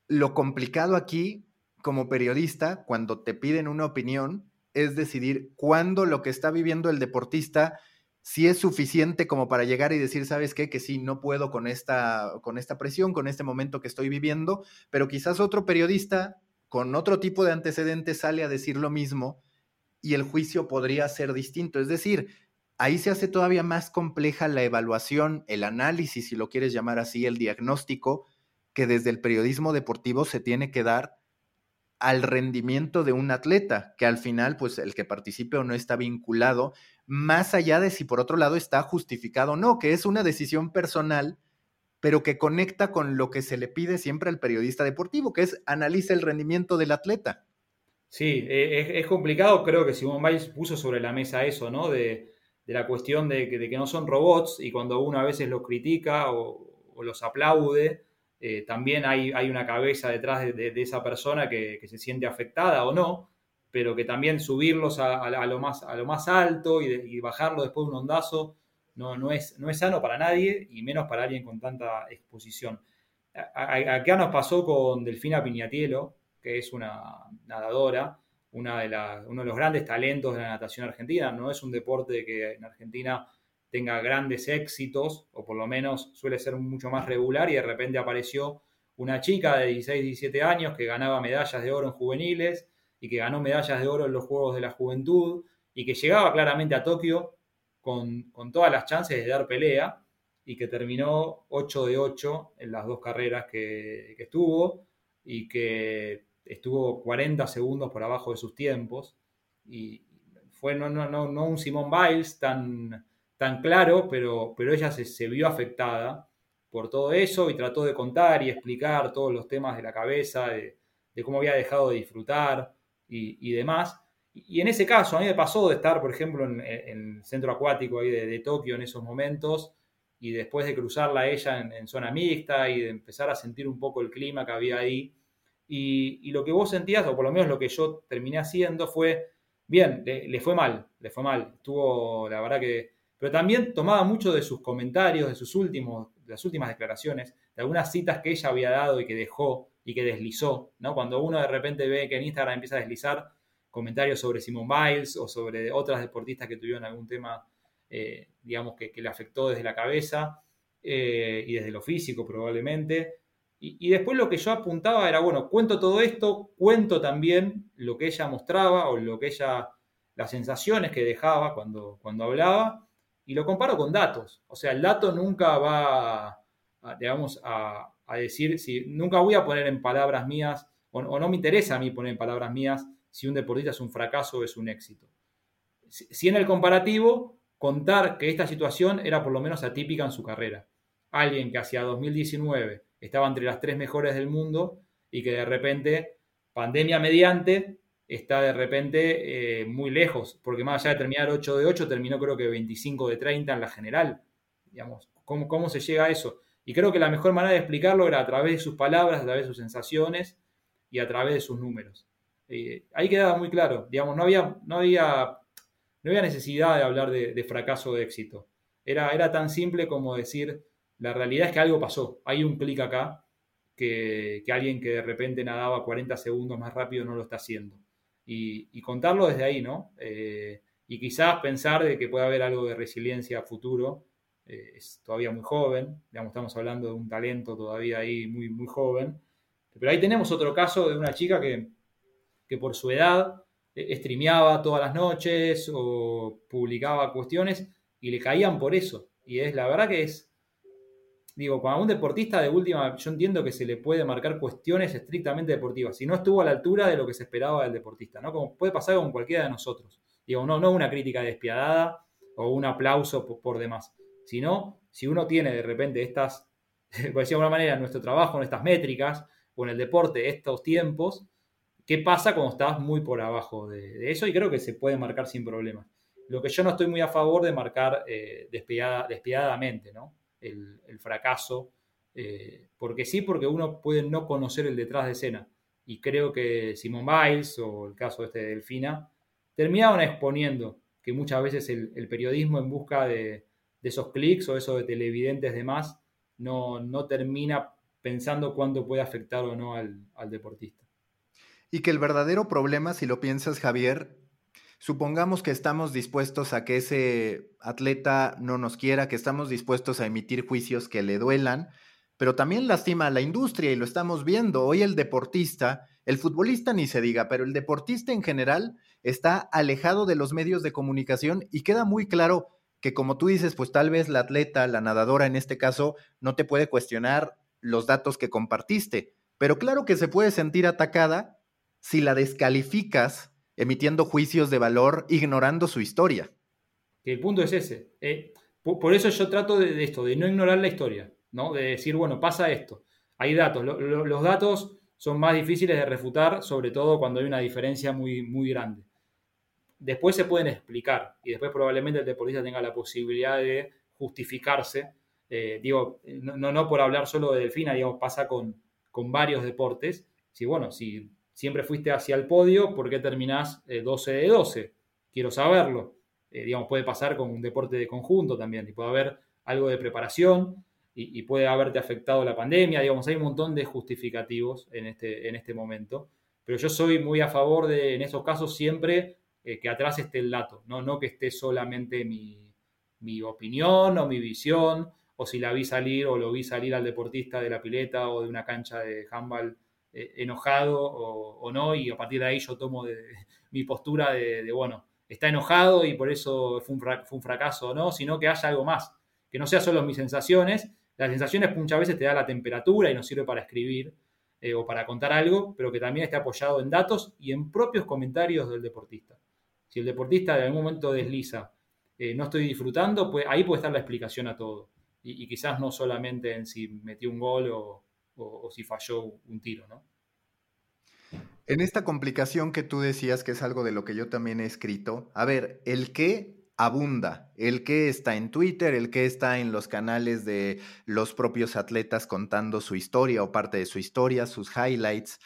lo complicado aquí como periodista, cuando te piden una opinión, es decidir cuándo lo que está viviendo el deportista si es suficiente como para llegar y decir, ¿sabes qué? Que sí, no puedo con esta, con esta presión, con este momento que estoy viviendo, pero quizás otro periodista con otro tipo de antecedentes sale a decir lo mismo y el juicio podría ser distinto. Es decir, ahí se hace todavía más compleja la evaluación, el análisis, si lo quieres llamar así, el diagnóstico que desde el periodismo deportivo se tiene que dar al rendimiento de un atleta, que al final, pues el que participe o no está vinculado, más allá de si por otro lado está justificado o no, que es una decisión personal pero que conecta con lo que se le pide siempre al periodista deportivo, que es analiza el rendimiento del atleta. Sí, e, es, complicado, creo que Simón Biles puso sobre la mesa eso, ¿no? De, la cuestión de que, no son robots y cuando uno a veces los critica o, los aplaude, eh, también hay, una cabeza detrás de, esa persona que, se siente afectada o no, pero que también subirlos a, lo, más, alto y, bajarlo después de un ondazo no, no, es, no es sano para nadie y menos para alguien con tanta exposición. Acá nos pasó con Delfina Piñatielo, que es una nadadora, una de uno de los grandes talentos de la natación argentina. No es un deporte que en Argentina tenga grandes éxitos, o por lo menos suele ser mucho más regular, y de repente apareció una chica de 16, 17 años que ganaba medallas de oro en juveniles y que ganó medallas de oro en los Juegos de la Juventud y que llegaba claramente a Tokio con, todas las chances de dar pelea y que terminó 8 de 8 en las dos carreras que, estuvo y que estuvo 40 segundos por abajo de sus tiempos y fue no, no, no, no un Simón Biles tan, tan claro, pero, pero ella se, vio afectada por todo eso y trató de contar y explicar todos los temas de la cabeza, de, cómo había dejado de disfrutar y demás. Y en ese caso, a mí me pasó de estar, por ejemplo, en, el centro acuático ahí de, Tokio en esos momentos y después de cruzarla ella en, zona mixta y de empezar a sentir un poco el clima que había ahí. Y, lo que vos sentías, o por lo menos lo que yo terminé haciendo, fue, bien, le, fue mal, le fue mal. Estuvo, la verdad que... Pero también tomaba mucho de sus comentarios, de sus últimos, de las últimas declaraciones, de algunas citas que ella había dado y que dejó y que deslizó, ¿no? Cuando uno de repente ve que en Instagram empieza a deslizar, comentarios sobre Simon Biles o sobre otras deportistas que tuvieron algún tema, eh, digamos, que, le afectó desde la cabeza eh, y desde lo físico probablemente. Y, después lo que yo apuntaba era, bueno, cuento todo esto, cuento también lo que ella mostraba o lo que ella, las sensaciones que dejaba cuando, cuando hablaba y lo comparo con datos. O sea, el dato nunca va, a, digamos, a, decir, si, nunca voy a poner en palabras mías, o no me interesa a mí poner en palabras mías si un deportista es un fracaso o es un éxito. Si en el comparativo, contar que esta situación era por lo menos atípica en su carrera. Alguien que hacia 2019 estaba entre las tres mejores del mundo y que de repente, pandemia mediante, está de repente eh, muy lejos, porque más allá de terminar 8 de 8, terminó creo que 25 de 30 en la general. Digamos, ¿cómo, ¿Cómo se llega a eso? Y creo que la mejor manera de explicarlo era a través de sus palabras, a través de sus sensaciones y a través de sus números. Eh, ahí quedaba muy claro, digamos, no había, no había, no había necesidad de hablar de, fracaso o de éxito. Era, era tan simple como decir, la realidad es que algo pasó, hay un clic acá, que, alguien que de repente nadaba 40 segundos más rápido no lo está haciendo. Y, contarlo desde ahí, ¿no? Eh, y quizás pensar de que puede haber algo de resiliencia a futuro. Eh, es todavía muy joven, digamos, estamos hablando de un talento todavía ahí muy, muy joven. Pero ahí tenemos otro caso de una chica que, que por su edad eh, streameaba todas las noches o publicaba cuestiones y le caían por eso. Y es la verdad que es, digo, para un deportista de última, yo entiendo que se le puede marcar cuestiones estrictamente deportivas, si no estuvo a la altura de lo que se esperaba del deportista, ¿no? Como puede pasar con cualquiera de nosotros. Digo, no, no una crítica despiadada o un aplauso por, demás, sino si uno tiene de repente estas, por decir de alguna manera, en nuestro trabajo, en estas métricas o en el deporte, estos tiempos, ¿Qué pasa cuando estás muy por abajo de, eso? Y creo que se puede marcar sin problemas. Lo que yo no estoy muy a favor de marcar eh, despiadadamente, ¿no? El, fracaso, eh, porque sí, porque uno puede no conocer el detrás de escena. Y creo que Simon Biles o el caso este de Delfina terminaban exponiendo que muchas veces el, periodismo en busca de, esos clics o eso de televidentes de más no, no termina pensando cuánto puede afectar o no al deportista. Y que el verdadero problema, si lo piensas, Javier, supongamos que estamos dispuestos a que ese atleta no nos quiera, que estamos dispuestos a emitir juicios que le duelan, pero también lastima a la industria y lo estamos viendo. Hoy el deportista, el futbolista ni se diga, pero el deportista en general está alejado de los medios de comunicación y queda muy claro que como tú dices, pues tal vez la atleta, la nadadora en este caso, no te puede cuestionar los datos que compartiste, pero claro que se puede sentir atacada si la descalificas emitiendo juicios de valor, ignorando su historia. el punto es ese. Eh, por, eso yo trato de, esto, de no ignorar la historia. ¿no? De decir, bueno, pasa esto. Hay datos. los datos son más difíciles de refutar, sobre todo cuando hay una diferencia muy, muy grande. Después se pueden explicar y después probablemente el deportista tenga la posibilidad de justificarse. Eh, digo, no, no por hablar solo de Delfina, digamos, pasa con, con varios deportes. Si, bueno, si siempre fuiste hacia el podio, ¿por qué terminás 12 de 12? Quiero saberlo. Eh, digamos, puede pasar con un deporte de conjunto también, y puede haber algo de preparación y, puede haberte afectado la pandemia, digamos, hay un montón de justificativos en este, en este momento, pero yo soy muy a favor de, en esos casos, siempre eh, que atrás esté el dato, no, no que esté solamente mi, mi opinión o mi visión, o si la vi salir o lo vi salir al deportista de la pileta o de una cancha de handball eh, enojado o, no, y a partir de ahí yo tomo mi postura de, bueno, está enojado y por eso fue un, fracaso no, sino que haya algo más, que no sea solo mis sensaciones. Las sensaciones muchas veces te da la temperatura y nos sirve para escribir eh, o para contar algo, pero que también esté apoyado en datos y en propios comentarios del deportista. Si el deportista de algún momento desliza, eh, no estoy disfrutando, pues ahí puede estar la explicación a todo. Y, quizás no solamente en si metió un gol o, o si falló un tiro, ¿no? En esta complicación que tú decías, que es algo de lo que yo también he escrito, a ver, el qué abunda, el que está en Twitter, el que está en los canales de los propios atletas contando su historia o parte de su historia, sus highlights.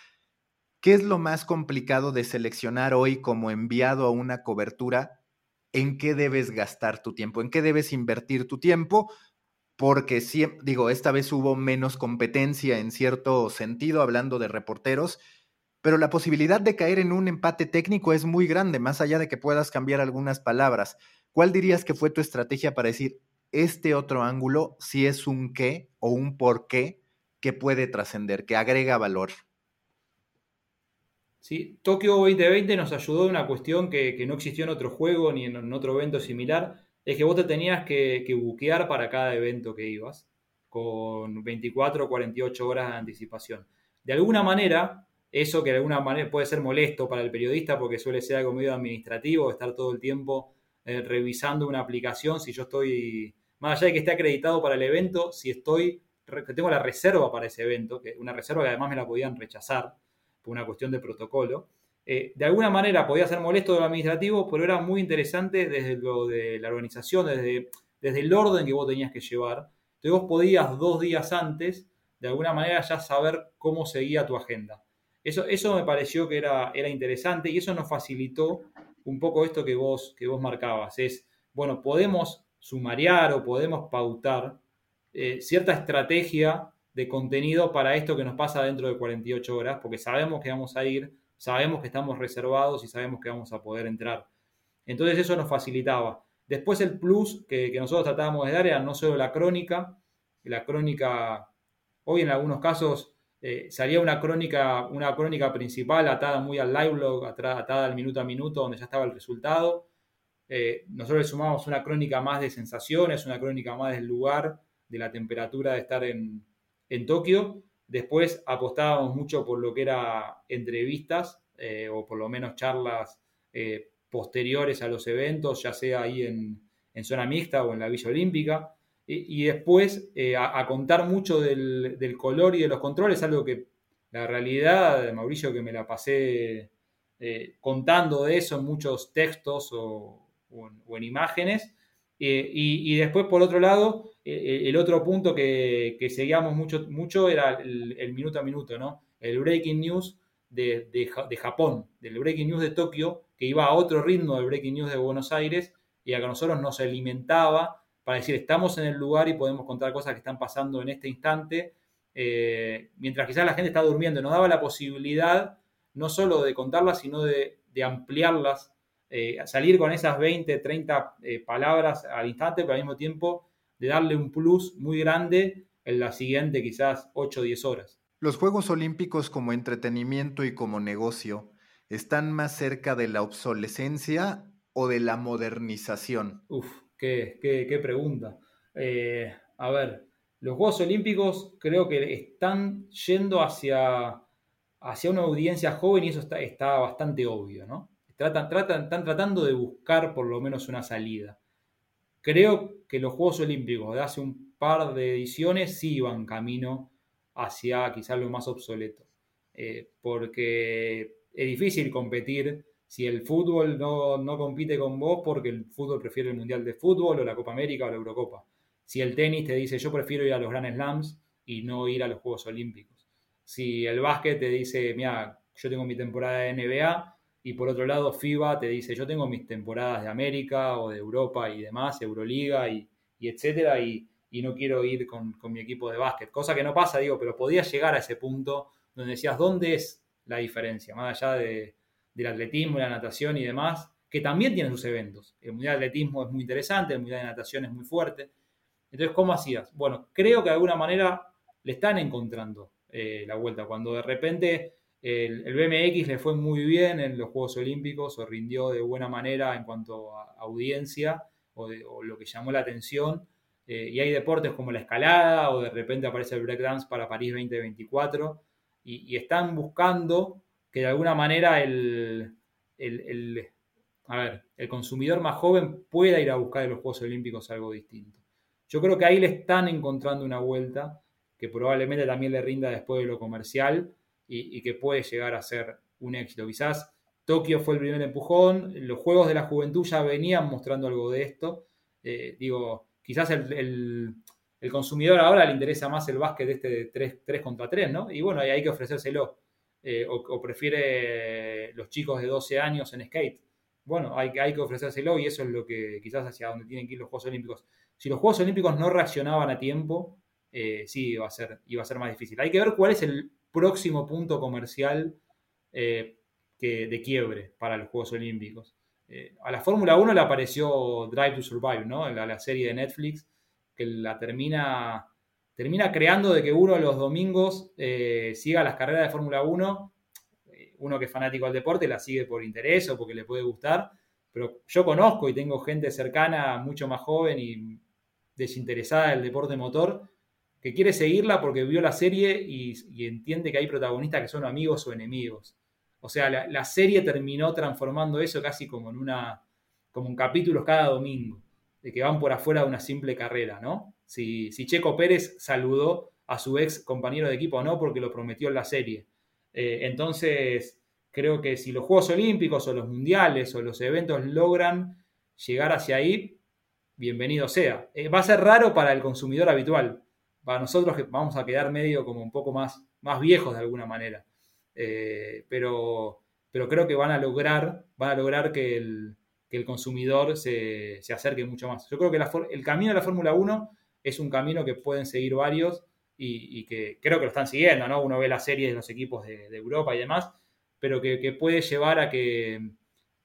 ¿Qué es lo más complicado de seleccionar hoy como enviado a una cobertura? ¿En qué debes gastar tu tiempo? ¿En qué debes invertir tu tiempo? Porque, digo, esta vez hubo menos competencia en cierto sentido, hablando de reporteros, pero la posibilidad de caer en un empate técnico es muy grande, más allá de que puedas cambiar algunas palabras. ¿Cuál dirías que fue tu estrategia para decir este otro ángulo, si es un qué o un por qué, que puede trascender, que agrega valor? Sí, Tokio 2020 nos ayudó en una cuestión que, no existió en otro juego ni en, otro evento similar, es que vos te tenías que, que buquear para cada evento que ibas, con 24 o 48 horas de anticipación. De alguna manera, eso que de alguna manera puede ser molesto para el periodista porque suele ser algo medio administrativo, estar todo el tiempo eh, revisando una aplicación, si yo estoy, más allá de que esté acreditado para el evento, si estoy, que tengo la reserva para ese evento, que una reserva que además me la podían rechazar por una cuestión de protocolo, eh, de alguna manera podía ser molesto de lo administrativo, pero era muy interesante desde lo de la organización, desde, desde el orden que vos tenías que llevar. Entonces vos podías dos días antes, de alguna manera, ya saber cómo seguía tu agenda. Eso, me pareció que era, era interesante y eso nos facilitó un poco esto que vos, que vos marcabas. Es, bueno, podemos sumariar o podemos pautar eh, cierta estrategia de contenido para esto que nos pasa dentro de 48 horas, porque sabemos que vamos a ir, sabemos que estamos reservados y sabemos que vamos a poder entrar. Entonces eso nos facilitaba. Después el plus que, nosotros tratábamos de dar era no solo la crónica, la crónica, hoy en algunos casos eh, salía una crónica, una crónica principal atada muy al live blog, atada al minuto a minuto, donde ya estaba el resultado. Eh, nosotros le sumamos una crónica más de sensaciones, una crónica más del lugar, de la temperatura de estar en, Tokio. Después apostábamos mucho por lo que era entrevistas eh, o por lo menos charlas posteriores a los eventos, ya sea ahí en, en zona mixta o en la Villa Olímpica y, después eh, a, contar mucho del, color y de los controles, algo que la realidad, Mauricio, que me la pasé eh, contando de eso en muchos textos o, en, imágenes. Eh, y, después, por otro lado, el otro punto que, seguíamos mucho, mucho era el, minuto a minuto, ¿no? El breaking news de, de, Japón, del breaking news de Tokio, que iba a otro ritmo del breaking news de Buenos Aires y a que nosotros nos alimentaba para decir estamos en el lugar y podemos contar cosas que están pasando en este instante, eh, mientras quizás la gente está durmiendo. Nos daba la posibilidad no solo de contarlas, sino de, ampliarlas, eh, salir con esas 20, 30 eh, palabras al instante, pero al mismo tiempo de darle un plus muy grande en la siguiente quizás 8 o 10 horas. Los Juegos Olímpicos como entretenimiento y como negocio están más cerca de la obsolescencia o de la modernización? Uf, Qué, pregunta. Eh, a ver, los Juegos Olímpicos creo que están yendo hacia, hacia una audiencia joven y eso está, está bastante obvio, ¿no? Tratan, tratan, están tratando de buscar por lo menos una salida. creo que los Juegos Olímpicos de hace un par de ediciones sí iban camino hacia quizás lo más obsoleto. Eh, porque es difícil competir si el fútbol no, no, compite con vos porque el fútbol prefiere el Mundial de Fútbol o la Copa América o la Eurocopa. Si el tenis te dice yo prefiero ir a los Grand Slams y no ir a los Juegos Olímpicos. Si el básquet te dice, mira, yo tengo mi temporada de NBA y por otro lado FIBA te dice, yo tengo mis temporadas de América o de Europa y demás, Euroliga y, y etcétera, y, y, no quiero ir con, mi equipo de básquet. Cosa que no pasa, digo, pero podía llegar a ese punto donde decías, ¿dónde es la diferencia? Más allá de, del atletismo, la natación y demás, que también tienen sus eventos. El Mundial de Atletismo es muy interesante, el Mundial de Natación es muy fuerte. Entonces, ¿cómo hacías? Bueno, creo que de alguna manera le están encontrando eh, la vuelta. Cuando de repente el, BMX le fue muy bien en los Juegos Olímpicos o rindió de buena manera en cuanto a audiencia o, lo que llamó la atención. Eh, y hay deportes como la escalada o de repente aparece el breakdance para París 2024 y, están buscando que de alguna manera el, el, a ver, el consumidor más joven pueda ir a buscar en los Juegos Olímpicos algo distinto. Yo creo que ahí le están encontrando una vuelta que probablemente también le rinda después de lo comercial y, que puede llegar a ser un éxito. Quizás Tokio fue el primer empujón, los Juegos de la Juventud ya venían mostrando algo de esto. Eh, digo, quizás el, el consumidor ahora le interesa más el básquet este de 3, 3 contra 3, ¿no? Y bueno, hay que ofrecérselo. Eh, o, prefiere los chicos de 12 años en skate. Bueno, hay, hay que ofrecérselo y eso es lo que quizás hacia donde tienen que ir los Juegos Olímpicos. Si los Juegos Olímpicos no reaccionaban a tiempo, eh, sí a, ser, iba a ser más difícil. Hay que ver cuál es el próximo punto comercial eh, que, de quiebre para los Juegos Olímpicos. a la Fórmula 1 le apareció Drive to Survive, ¿no? la serie de Netflix que la termina, termina creando de que uno los domingos eh, siga las carreras de Fórmula 1. Eh, uno que es fanático del deporte la sigue por interés o porque le puede gustar, pero yo conozco y tengo gente cercana, mucho más joven y desinteresada del deporte motor, que quiere seguirla porque vio la serie y, entiende que hay protagonistas que son amigos o enemigos. O sea, la, la, serie terminó transformando eso casi como en una como un capítulo cada domingo de que van por afuera de una simple carrera, ¿no? Si, Checo Pérez saludó a su ex compañero de equipo o no, porque lo prometió en la serie. Eh, entonces, creo que si los Juegos Olímpicos o los Mundiales o los eventos logran llegar hacia ahí, bienvenido sea. Eh, va a ser raro para el consumidor habitual. Para nosotros que vamos a quedar medio como un poco más, más viejos de alguna manera. Eh, pero, pero creo que van a lograr, van a lograr que el, que el consumidor se, acerque mucho más. Yo creo que el camino de la Fórmula 1 es un camino que pueden seguir varios y, que creo que lo están siguiendo, ¿no? Uno ve las series de los equipos de, Europa y demás, pero que, puede llevar a que,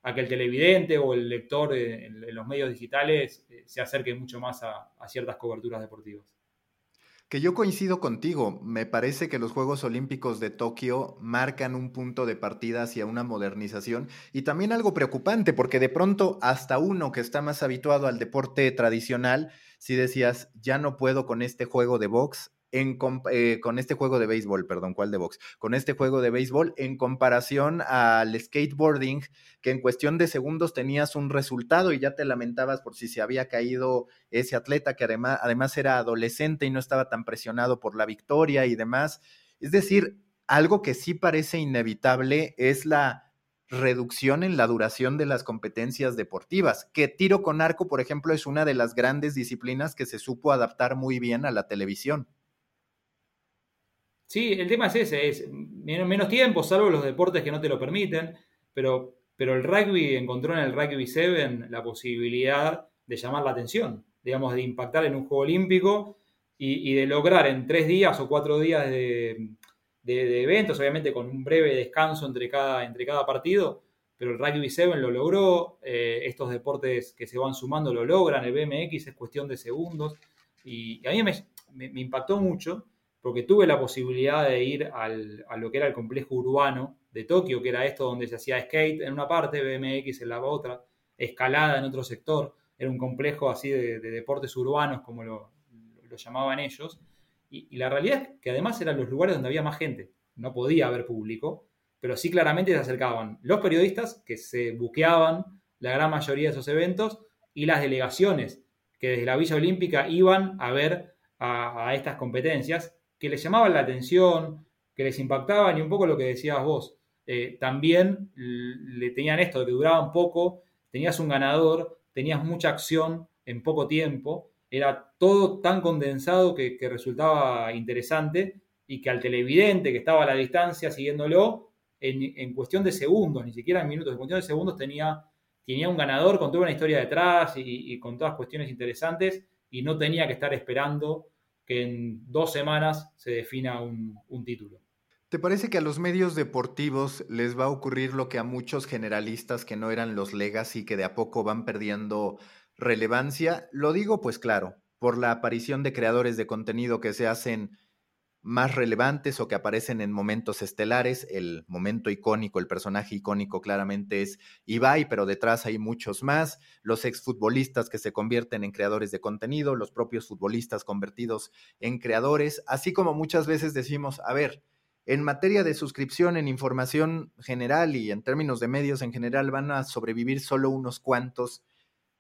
a que el televidente o el lector en, los medios digitales eh, se acerque mucho más a ciertas coberturas deportivas. Que yo coincido contigo, me parece que los Juegos Olímpicos de Tokio marcan un punto de partida hacia una modernización y también algo preocupante porque de pronto hasta uno que está más habituado al deporte tradicional, si decías, ya no puedo con este juego de box, eh, con este juego de béisbol, perdón, ¿cuál de box? Con este juego de béisbol en comparación al skateboarding, que en cuestión de segundos tenías un resultado y ya te lamentabas por si se había caído ese atleta que además, además era adolescente y no estaba tan presionado por la victoria y demás. Es decir, algo que sí parece inevitable es la reducción en la duración de las competencias deportivas, que tiro con arco, por ejemplo, es una de las grandes disciplinas que se supo adaptar muy bien a la televisión. Sí, el tema es ese, es menos, tiempo, salvo los deportes que no te lo permiten, pero, pero el rugby encontró en el Rugby 7 la posibilidad de llamar la atención, digamos, de impactar en un juego olímpico y, de lograr en tres días o cuatro días de, eventos, obviamente con un breve descanso entre cada, entre cada partido, pero el Rugby 7 lo logró, eh, estos deportes que se van sumando lo logran, el BMX es cuestión de segundos, y, a mí me impactó mucho porque tuve la posibilidad de ir al, a lo que era el complejo urbano de Tokio, que era esto donde se hacía skate en una parte, BMX en la otra, escalada en otro sector, era un complejo así de, deportes urbanos, como lo, llamaban ellos, y, la realidad es que además eran los lugares donde había más gente, no podía haber público, pero sí claramente se acercaban los periodistas que se buqueaban la gran mayoría de esos eventos y las delegaciones que desde la Villa Olímpica iban a ver a, estas competencias, que les llamaban la atención, que les impactaban y un poco lo que decías vos. Eh, también le tenían esto que duraban poco, tenías un ganador, tenías mucha acción en poco tiempo, era todo tan condensado que, resultaba interesante y que al televidente que estaba a la distancia siguiéndolo, en, cuestión de segundos, ni siquiera en minutos, en cuestión de segundos tenía, tenía un ganador con toda una historia detrás y, con todas cuestiones interesantes y no tenía que estar esperando que en dos semanas se defina un, título. ¿Te parece que a los medios deportivos les va a ocurrir lo que a muchos generalistas que no eran los legacy que de a poco van perdiendo relevancia? Lo digo pues claro, por la aparición de creadores de contenido que se hacen más relevantes o que aparecen en momentos estelares. El momento icónico, el personaje icónico claramente es Ibai, pero detrás hay muchos más. Los exfutbolistas que se convierten en creadores de contenido, los propios futbolistas convertidos en creadores, así como muchas veces decimos, a ver, en materia de suscripción en información general y en términos de medios en general van a sobrevivir solo unos cuantos.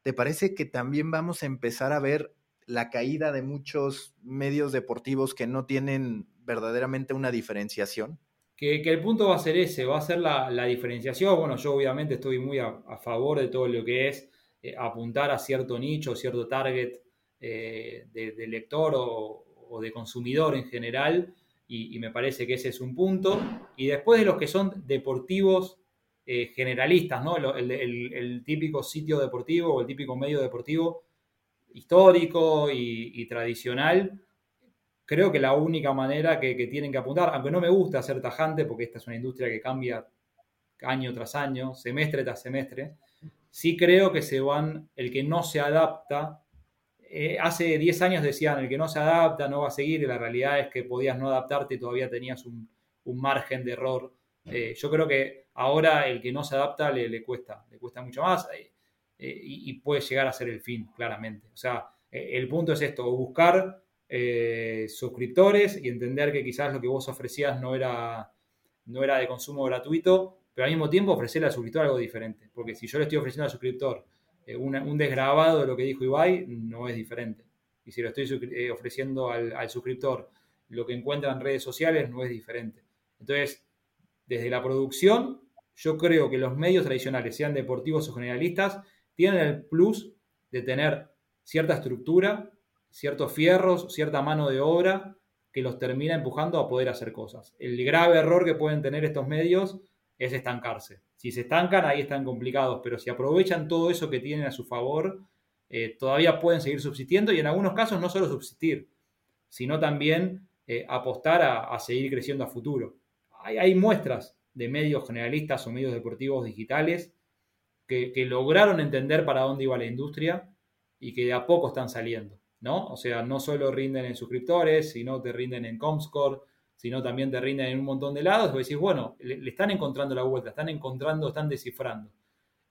¿Te parece que también vamos a empezar a ver la caída de muchos medios deportivos que no tienen verdaderamente una diferenciación? Que, el punto va a ser ese, va a ser la, diferenciación. Bueno, yo obviamente estoy muy a, favor de todo lo que es eh, apuntar a cierto nicho, cierto target eh, de, lector o, de consumidor en general, y, me parece que ese es un punto. Y después de los que son deportivos eh, generalistas, ¿no? el típico sitio deportivo o el típico medio deportivo histórico y, tradicional, creo que la única manera que, tienen que apuntar, aunque no me gusta ser tajante, porque esta es una industria que cambia año tras año, semestre tras semestre, sí creo que se van, el que no se adapta, eh, hace 10 años decían, el que no se adapta no va a seguir, y la realidad es que podías no adaptarte y todavía tenías un, margen de error. Eh, yo creo que ahora el que no se adapta le, le cuesta, le cuesta mucho más. Eh, y, puede llegar a ser el fin, claramente. O sea, eh, el punto es esto, buscar eh, suscriptores y entender que quizás lo que vos ofrecías no era, no era de consumo gratuito, pero al mismo tiempo ofrecerle al suscriptor algo diferente. Porque si yo le estoy ofreciendo al suscriptor un desgrabado de lo que dijo Ibai, no es diferente. Y si lo estoy ofreciendo al, al suscriptor lo que encuentra en redes sociales, no es diferente. Entonces, desde la producción, yo creo que los medios tradicionales, sean deportivos o generalistas, tienen el plus de tener cierta estructura, ciertos fierros, cierta mano de obra que los termina empujando a poder hacer cosas. El grave error que pueden tener estos medios es estancarse. Si se estancan, ahí están complicados, pero si aprovechan todo eso que tienen a su favor, eh, todavía pueden seguir subsistiendo y en algunos casos no solo subsistir, sino también eh, apostar a, seguir creciendo a futuro. hay muestras de medios generalistas o medios deportivos digitales que, lograron entender para dónde iba la industria y que de a poco están saliendo, ¿no? O sea, no solo rinden en suscriptores, sino te rinden en Comscore, sino también te rinden en un montón de lados, y decís, bueno, le, están encontrando la vuelta, están encontrando, están descifrando.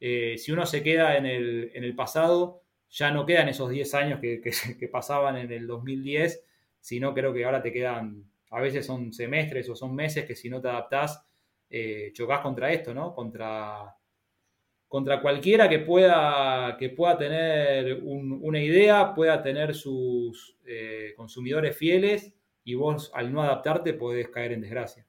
Eh, si uno se queda en el, pasado, ya no quedan esos 10 años que, pasaban en el 2010, sino creo que ahora te quedan, a veces son semestres o son meses que si no te adaptás, eh, chocas contra esto, ¿no? Contra contra cualquiera que pueda, que pueda tener una idea, pueda tener sus eh, consumidores fieles y vos al no adaptarte podés caer en desgracia.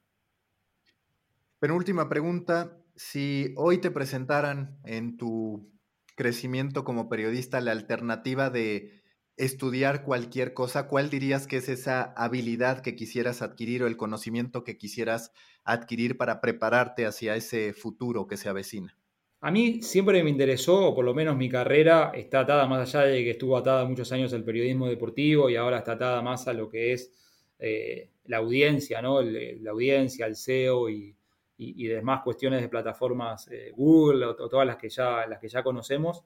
Penúltima pregunta, si hoy te presentaran en tu crecimiento como periodista la alternativa de estudiar cualquier cosa, ¿cuál dirías que es esa habilidad que quisieras adquirir o el conocimiento que quisieras adquirir para prepararte hacia ese futuro que se avecina? A mí siempre me interesó, o por lo menos mi carrera está atada más allá de que estuvo atada muchos años al periodismo deportivo y ahora está atada más a lo que es eh, la audiencia, ¿no? la audiencia, el SEO y, demás cuestiones de plataformas eh, Google o, todas las que ya, las que ya conocemos.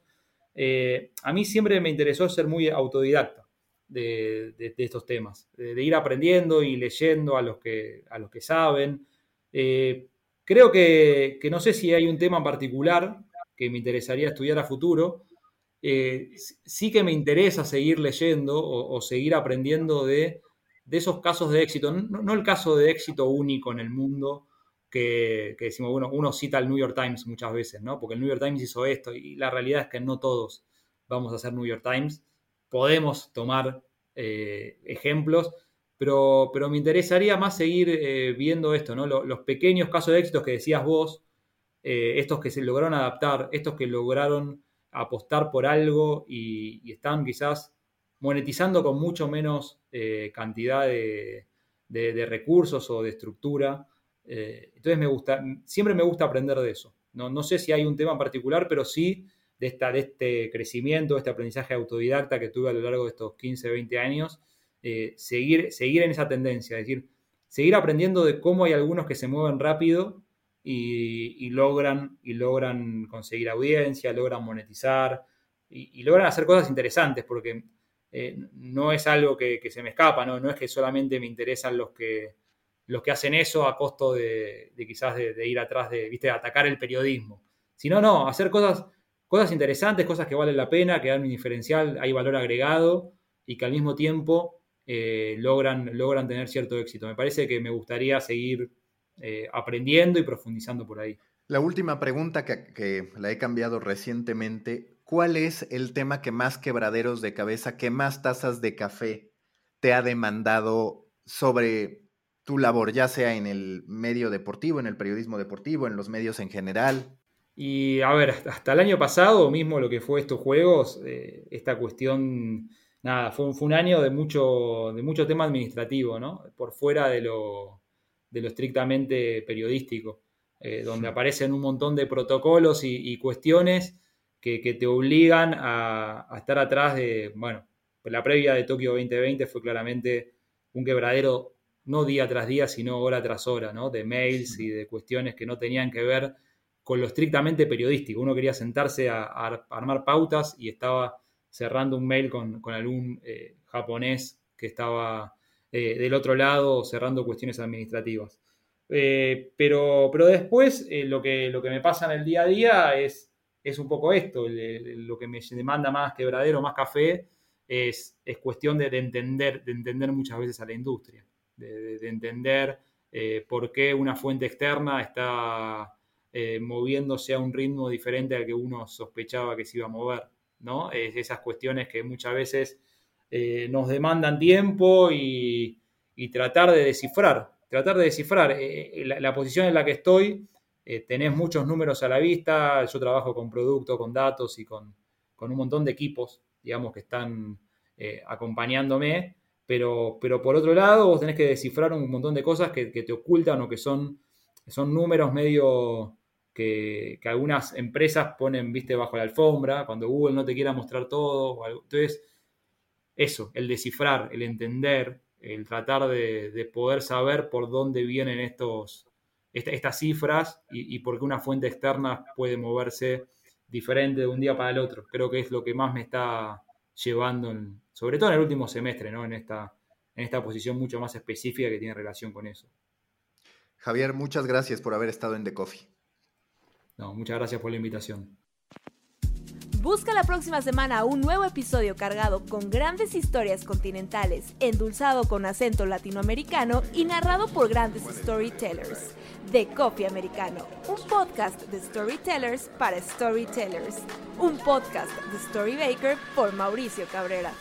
Eh, a mí siempre me interesó ser muy autodidacta de, estos temas, de, ir aprendiendo y leyendo a los que, a los que saben. Creo que, no sé si hay un tema en particular que me interesaría estudiar a futuro. Eh, sí que me interesa seguir leyendo o, seguir aprendiendo de, esos casos de éxito. No, el caso de éxito único en el mundo que, decimos, bueno, uno cita el New York Times muchas veces, ¿no? Porque el New York Times hizo esto y la realidad es que no todos vamos a hacer New York Times podemos tomar eh, ejemplos, pero, pero me interesaría más seguir eh, viendo esto, ¿no? Los, pequeños casos de éxitos que decías vos, estos que se lograron adaptar, estos que lograron apostar por algo y, están quizás monetizando con mucho menos cantidad de, recursos o de estructura. entonces me gusta, siempre me gusta aprender de eso. No, no sé si hay un tema en particular, pero sí de, esta, de este crecimiento, de este aprendizaje autodidacta que tuve a lo largo de estos 15, 20 años, eh, seguir, seguir en esa tendencia, es decir, seguir aprendiendo de cómo hay algunos que se mueven rápido y, logran, y logran conseguir audiencia, logran monetizar y, logran hacer cosas interesantes, porque eh, no es algo que, se me escapa, ¿no? no es que solamente me interesan los que, los que hacen eso a costo de, quizás de, ir atrás de, viste, atacar el periodismo. Sino, no, hacer cosas cosas interesantes, cosas que valen la pena, que dan un diferencial, hay valor agregado y que al mismo tiempo eh, logran, logran tener cierto éxito. Me parece que me gustaría seguir eh, aprendiendo y profundizando por ahí. La última pregunta que, que, la he cambiado recientemente, ¿cuál es el tema que más quebraderos de cabeza, que más tazas de café te ha demandado sobre tu labor, ya sea en el medio deportivo, en el periodismo deportivo, en los medios en general? Y a ver, hasta el año pasado, mismo lo que fue estos juegos, eh, esta cuestión, nada, fue, fue, un año de mucho, de mucho tema administrativo, ¿no? Por fuera de lo, de lo estrictamente periodístico, eh, donde aparecen un montón de protocolos y, cuestiones que, te obligan a, estar atrás de, bueno, la previa de Tokio 2020 fue claramente un quebradero, no día tras día, sino hora tras hora, ¿no? De mails y de cuestiones que no tenían que ver con lo estrictamente periodístico. Uno quería sentarse a, armar pautas y estaba cerrando un mail con, algún eh, japonés que estaba eh, del otro lado cerrando cuestiones administrativas. Eh, pero, pero después lo, que, lo que me pasa en el día a día es, es un poco esto, lo que me demanda más quebradero, más café, es, es cuestión de, entender, de entender muchas veces a la industria, de, de entender por qué una fuente externa está eh, moviéndose a un ritmo diferente al que uno sospechaba que se iba a mover, ¿no? Es esas cuestiones que muchas veces eh, nos demandan tiempo y, tratar de descifrar, tratar de descifrar. Eh, la, posición en la que estoy, tenés muchos números a la vista, yo trabajo con productos, con datos y con, un montón de equipos, digamos, que están acompañándome, pero, pero por otro lado vos tenés que descifrar un montón de cosas que, te ocultan o que son, son números medio que, algunas empresas ponen, viste, bajo la alfombra, cuando Google no te quiera mostrar todo. Entonces, eso, el descifrar, el entender, el tratar de, poder saber por dónde vienen estos, estas cifras y, por qué una fuente externa puede moverse diferente de un día para el otro. Creo que es lo que más me está llevando, sobre todo en el último semestre, ¿no? en, esta, en esta posición mucho más específica que tiene relación con eso. Javier, muchas gracias por haber estado en The Coffee. No, muchas gracias por la invitación. Busca la próxima semana un nuevo episodio cargado con grandes historias continentales, endulzado con acento latinoamericano y narrado por grandes storytellers. The Coffee Americano, un podcast de storytellers para storytellers. Un podcast de Storybaker por Mauricio Cabrera.